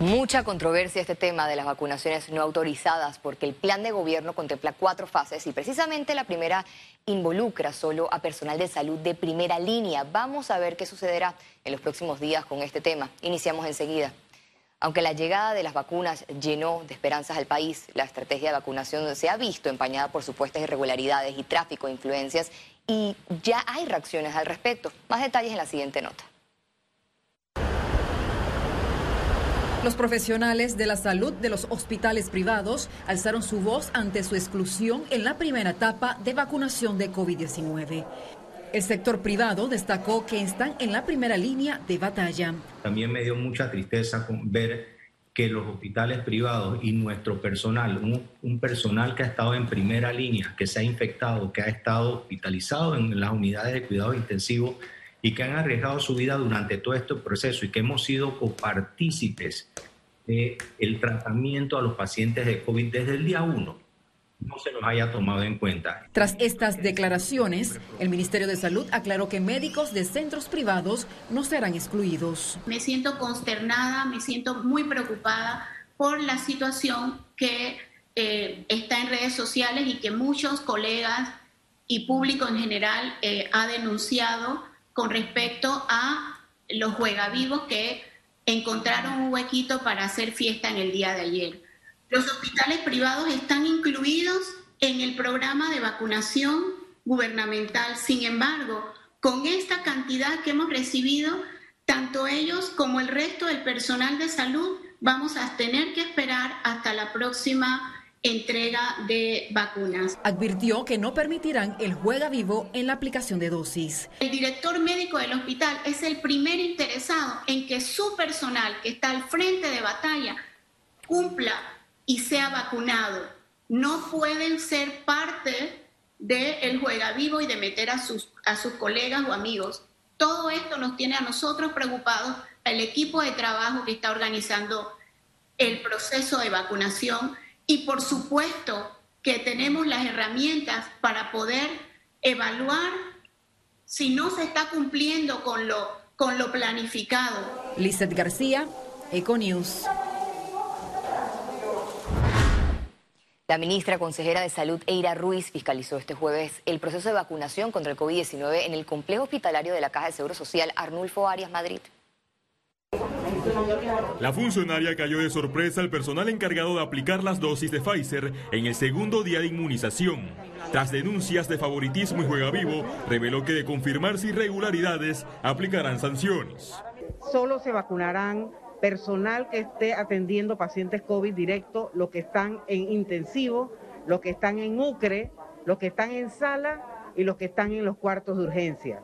Mucha controversia este tema de las vacunaciones no autorizadas porque el plan de gobierno contempla cuatro fases y precisamente la primera involucra solo a personal de salud de primera línea. Vamos a ver qué sucederá en los próximos días con este tema. Iniciamos enseguida. Aunque la llegada de las vacunas llenó de esperanzas al país, la estrategia de vacunación se ha visto empañada por supuestas irregularidades y tráfico de influencias y ya hay reacciones al respecto. Más detalles en la siguiente nota. Los profesionales de la salud de los hospitales privados alzaron su voz ante su exclusión en la primera etapa de vacunación de COVID-19. El sector privado destacó que están en la primera línea de batalla. También me dio mucha tristeza ver que los hospitales privados y nuestro personal, un, personal que ha estado en primera línea, que se ha infectado, que ha estado hospitalizado en las unidades de cuidado intensivo, y que han arriesgado su vida durante todo este proceso y que hemos sido copartícipes del tratamiento a los pacientes de COVID desde el día uno no se nos haya tomado en cuenta. Tras estas declaraciones, el Ministerio de Salud aclaró que médicos de centros privados no serán excluidos. Me siento consternada, me siento muy preocupada por la situación que eh, está en redes sociales y que muchos colegas y público en general eh, ha denunciado con respecto a los juegavivos que encontraron un huequito para hacer fiesta en el día de ayer. Los hospitales privados están incluidos en el programa de vacunación gubernamental. Sin embargo, con esta cantidad que hemos recibido, tanto ellos como el resto del personal de salud vamos a tener que esperar hasta la próxima entrega de vacunas. Advirtió que no permitirán el juega vivo en la aplicación de dosis. El director médico del hospital es el primer interesado en que su personal que está al frente de batalla cumpla y sea vacunado. No pueden ser parte del juega vivo y de meter a sus, a sus colegas o amigos. Todo esto nos tiene a nosotros preocupados, al equipo de trabajo que está organizando el proceso de vacunación y por supuesto que tenemos las herramientas para poder evaluar si no se está cumpliendo con lo, con lo planificado. Lizeth García, Econews. La ministra consejera de Salud, Eira Ruiz, fiscalizó este jueves el proceso de vacunación contra el COVID-19 en el complejo hospitalario de la Caja de Seguro Social Arnulfo Arias Madrid. La funcionaria cayó de sorpresa al personal encargado de aplicar las dosis de Pfizer en el segundo día de inmunización. Tras denuncias de favoritismo y juega vivo, reveló que de confirmarse irregularidades aplicarán sanciones. Solo se vacunarán personal que esté atendiendo pacientes COVID directo, los que están en intensivo, los que están en UCRE, los que están en sala y los que están en los cuartos de urgencia.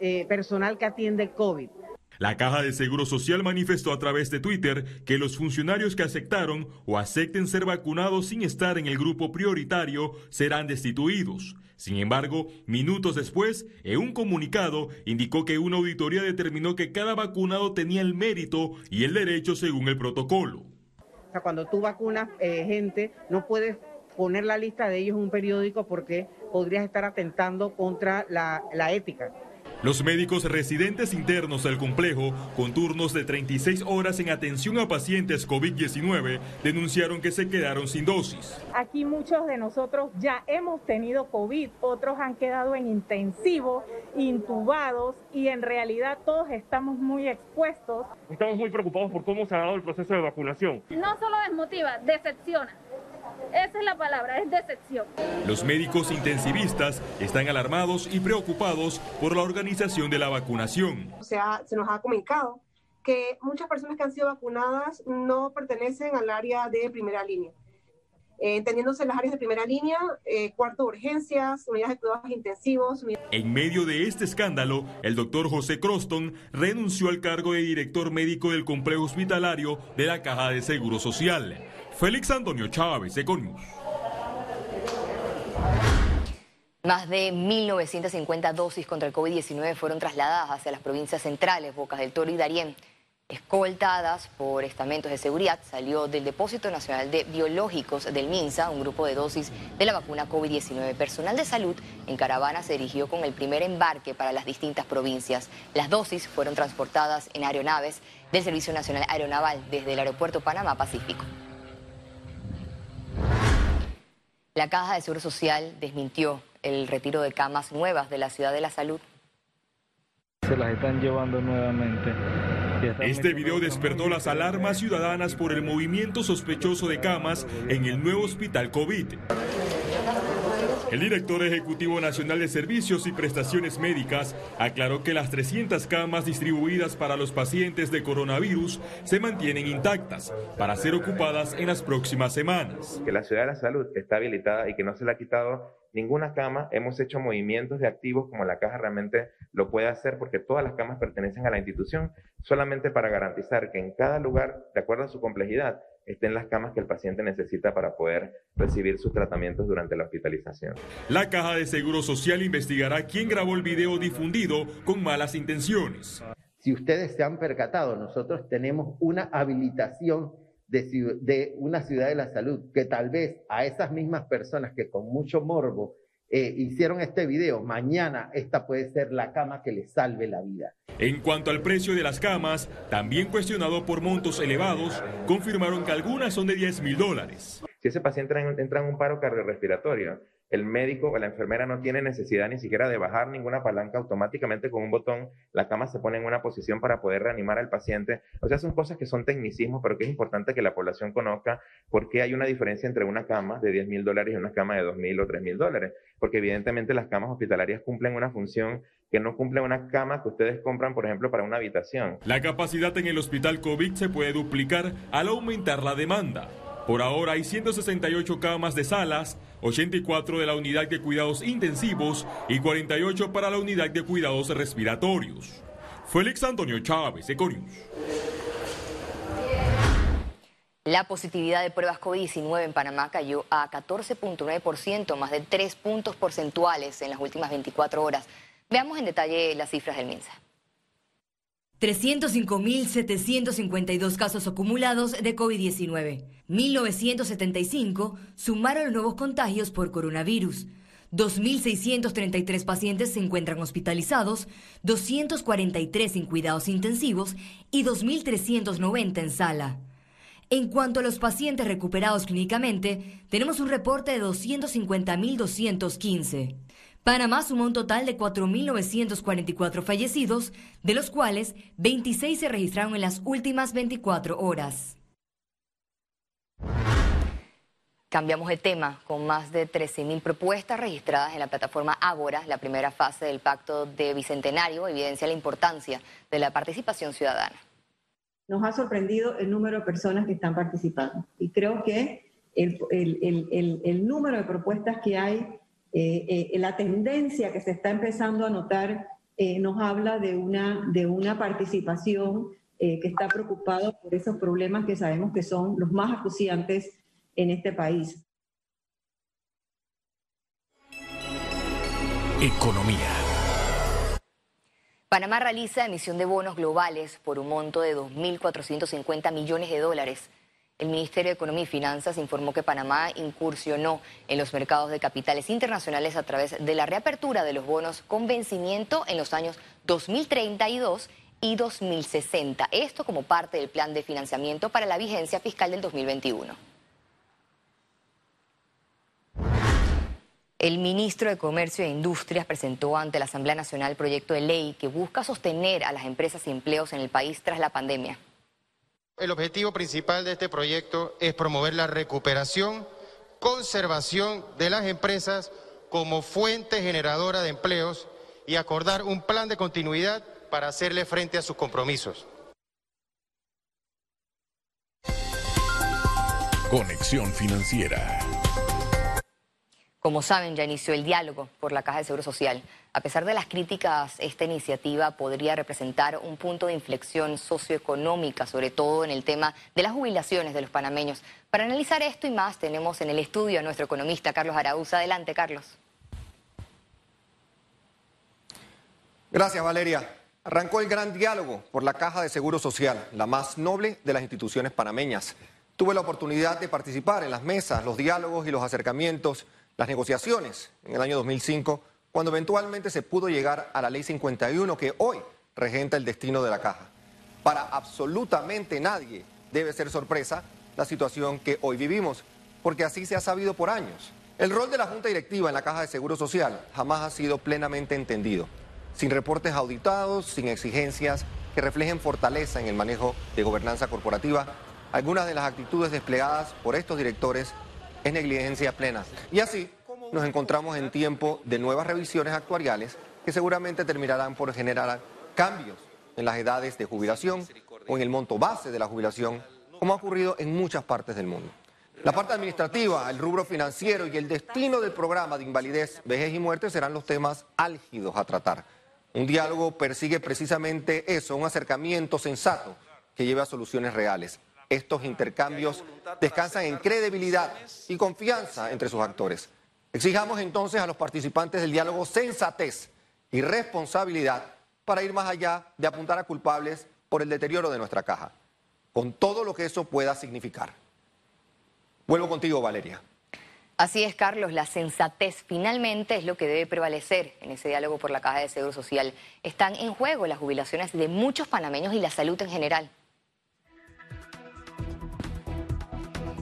Eh, personal que atiende COVID. La Caja de Seguro Social manifestó a través de Twitter que los funcionarios que aceptaron o acepten ser vacunados sin estar en el grupo prioritario serán destituidos. Sin embargo, minutos después, en un comunicado, indicó que una auditoría determinó que cada vacunado tenía el mérito y el derecho según el protocolo. O sea, cuando tú vacunas eh, gente, no puedes poner la lista de ellos en un periódico porque podrías estar atentando contra la, la ética. Los médicos residentes internos del complejo, con turnos de 36 horas en atención a pacientes COVID-19, denunciaron que se quedaron sin dosis. Aquí muchos de nosotros ya hemos tenido COVID, otros han quedado en intensivo, intubados y en realidad todos estamos muy expuestos. Estamos muy preocupados por cómo se ha dado el proceso de vacunación. No solo desmotiva, decepciona esa es la palabra, es decepción. Los médicos intensivistas están alarmados y preocupados por la organización de la vacunación. O sea, se nos ha comunicado que muchas personas que han sido vacunadas no pertenecen al área de primera línea. Eh, entendiéndose las áreas de primera línea, eh, cuarto de urgencias, unidades de cuidados intensivos. En medio de este escándalo, el doctor José Croston renunció al cargo de director médico del complejo hospitalario de la Caja de Seguro Social. Félix Antonio Chávez, Econius. Más de 1.950 dosis contra el COVID-19 fueron trasladadas hacia las provincias centrales, Bocas del Toro y Darién. escoltadas por estamentos de seguridad, salió del Depósito Nacional de Biológicos del MINSA un grupo de dosis de la vacuna COVID-19. Personal de salud en caravana se dirigió con el primer embarque para las distintas provincias. Las dosis fueron transportadas en aeronaves del Servicio Nacional Aeronaval desde el Aeropuerto Panamá Pacífico. La Caja de Seguro Social desmintió el retiro de camas nuevas de la Ciudad de la Salud. Se las están llevando nuevamente. Este video despertó las alarmas ciudadanas por el movimiento sospechoso de camas en el nuevo hospital COVID. El director ejecutivo nacional de Servicios y Prestaciones Médicas aclaró que las 300 camas distribuidas para los pacientes de coronavirus se mantienen intactas para ser ocupadas en las próximas semanas. Que la ciudad de la salud está habilitada y que no se le ha quitado ninguna cama, hemos hecho movimientos de activos como la caja realmente lo puede hacer porque todas las camas pertenecen a la institución, solamente para garantizar que en cada lugar, de acuerdo a su complejidad, estén las camas que el paciente necesita para poder recibir sus tratamientos durante la hospitalización. La Caja de Seguro Social investigará quién grabó el video difundido con malas intenciones. Si ustedes se han percatado, nosotros tenemos una habilitación de, una ciudad de la salud, que tal vez a esas mismas personas que con mucho morbo eh, hicieron este video, mañana esta puede ser la cama que les salve la vida. En cuanto al precio de las camas, también cuestionado por montos elevados, confirmaron que algunas son de 10 mil dólares. Si ese paciente entra en un paro cardiorrespiratorio, el médico o la enfermera no tiene necesidad ni siquiera de bajar ninguna palanca automáticamente con un botón, la cama se pone en una posición para poder reanimar al paciente. O sea, son cosas que son tecnicismos, pero que es importante que la población conozca por qué hay una diferencia entre una cama de 10 mil dólares y una cama de 2 mil o 3 mil dólares. Porque evidentemente las camas hospitalarias cumplen una función que no cumple una cama que ustedes compran, por ejemplo, para una habitación. La capacidad en el hospital COVID se puede duplicar al aumentar la demanda. Por ahora hay 168 camas de salas, 84 de la unidad de cuidados intensivos y 48 para la unidad de cuidados respiratorios. Félix Antonio Chávez, Econius. La positividad de pruebas COVID-19 en Panamá cayó a 14.9%, más de 3 puntos porcentuales en las últimas 24 horas. Veamos en detalle las cifras del MINSA. 305.752 casos acumulados de COVID-19. 1.975 sumaron los nuevos contagios por coronavirus. 2.633 pacientes se encuentran hospitalizados, 243 en cuidados intensivos y 2.390 en sala. En cuanto a los pacientes recuperados clínicamente, tenemos un reporte de 250.215. Panamá sumó un total de 4.944 fallecidos, de los cuales 26 se registraron en las últimas 24 horas. Cambiamos de tema, con más de 13.000 propuestas registradas en la plataforma Ágora, la primera fase del Pacto de Bicentenario evidencia la importancia de la participación ciudadana. Nos ha sorprendido el número de personas que están participando y creo que el, número de propuestas que hay, eh, eh, la tendencia que se está empezando a notar, eh, nos habla de una, de una participación que está preocupada por esos problemas que sabemos que son los más acuciantes en este país. Economía. Panamá realiza emisión de bonos globales por un monto de 2.450 millones de dólares. El Ministerio de Economía y Finanzas informó que Panamá incursionó en los mercados de capitales internacionales a través de la reapertura de los bonos con vencimiento en los años 2032 y 2060. Esto como parte del plan de financiamiento para la vigencia fiscal del 2021. El ministro de Comercio e Industrias presentó ante la Asamblea Nacional proyecto de ley que busca sostener a las empresas y empleos en el país tras la pandemia. El objetivo principal de este proyecto es promover la recuperación, conservación de las empresas como fuente generadora de empleos y acordar un plan de continuidad para hacerle frente a sus compromisos. Conexión Financiera. Como saben, ya inició el diálogo por la Caja de Seguro Social. A pesar de las críticas, esta iniciativa podría representar un punto de inflexión socioeconómica, sobre todo en el tema de las jubilaciones de los panameños. Para analizar esto y más, tenemos en el estudio a nuestro economista Carlos Araúz. Adelante, Carlos. Gracias, Valeria. arrancó el gran diálogo por la Caja de Seguro Social, la más noble de las instituciones panameñas. Tuve la oportunidad de participar en las mesas, los diálogos y los acercamientos, las negociaciones en el año 2005, cuando eventualmente se pudo llegar a la Ley 51 que hoy regenta el destino de la Caja. Para absolutamente nadie debe ser sorpresa la situación que hoy vivimos, porque así se ha sabido por años. El rol de la Junta Directiva en la Caja de Seguro Social jamás ha sido plenamente entendido, sin reportes auditados, sin exigencias que reflejen fortaleza en el manejo de gobernanza corporativa. Algunas de las actitudes desplegadas por estos directores es negligencia plena. Y así nos encontramos en tiempo de nuevas revisiones actuariales que seguramente terminarán por generar cambios en las edades de jubilación o en el monto base de la jubilación, como ha ocurrido en muchas partes del mundo. La parte administrativa, el rubro financiero y el destino del programa de invalidez, vejez y muerte serán los temas álgidos a tratar. Un diálogo persigue precisamente eso, un acercamiento sensato que lleve a soluciones reales. Estos intercambios descansan en credibilidad y confianza entre sus actores. Exijamos entonces a los participantes del diálogo sensatez y responsabilidad para ir más allá de apuntar a culpables por el deterioro de nuestra caja, con todo lo que eso pueda significar. Vuelvo contigo, Valeria. Así es, Carlos, la sensatez finalmente es lo que debe prevalecer en ese diálogo por la Caja de Seguro Social. Están en juego las jubilaciones de muchos panameños y la salud en general.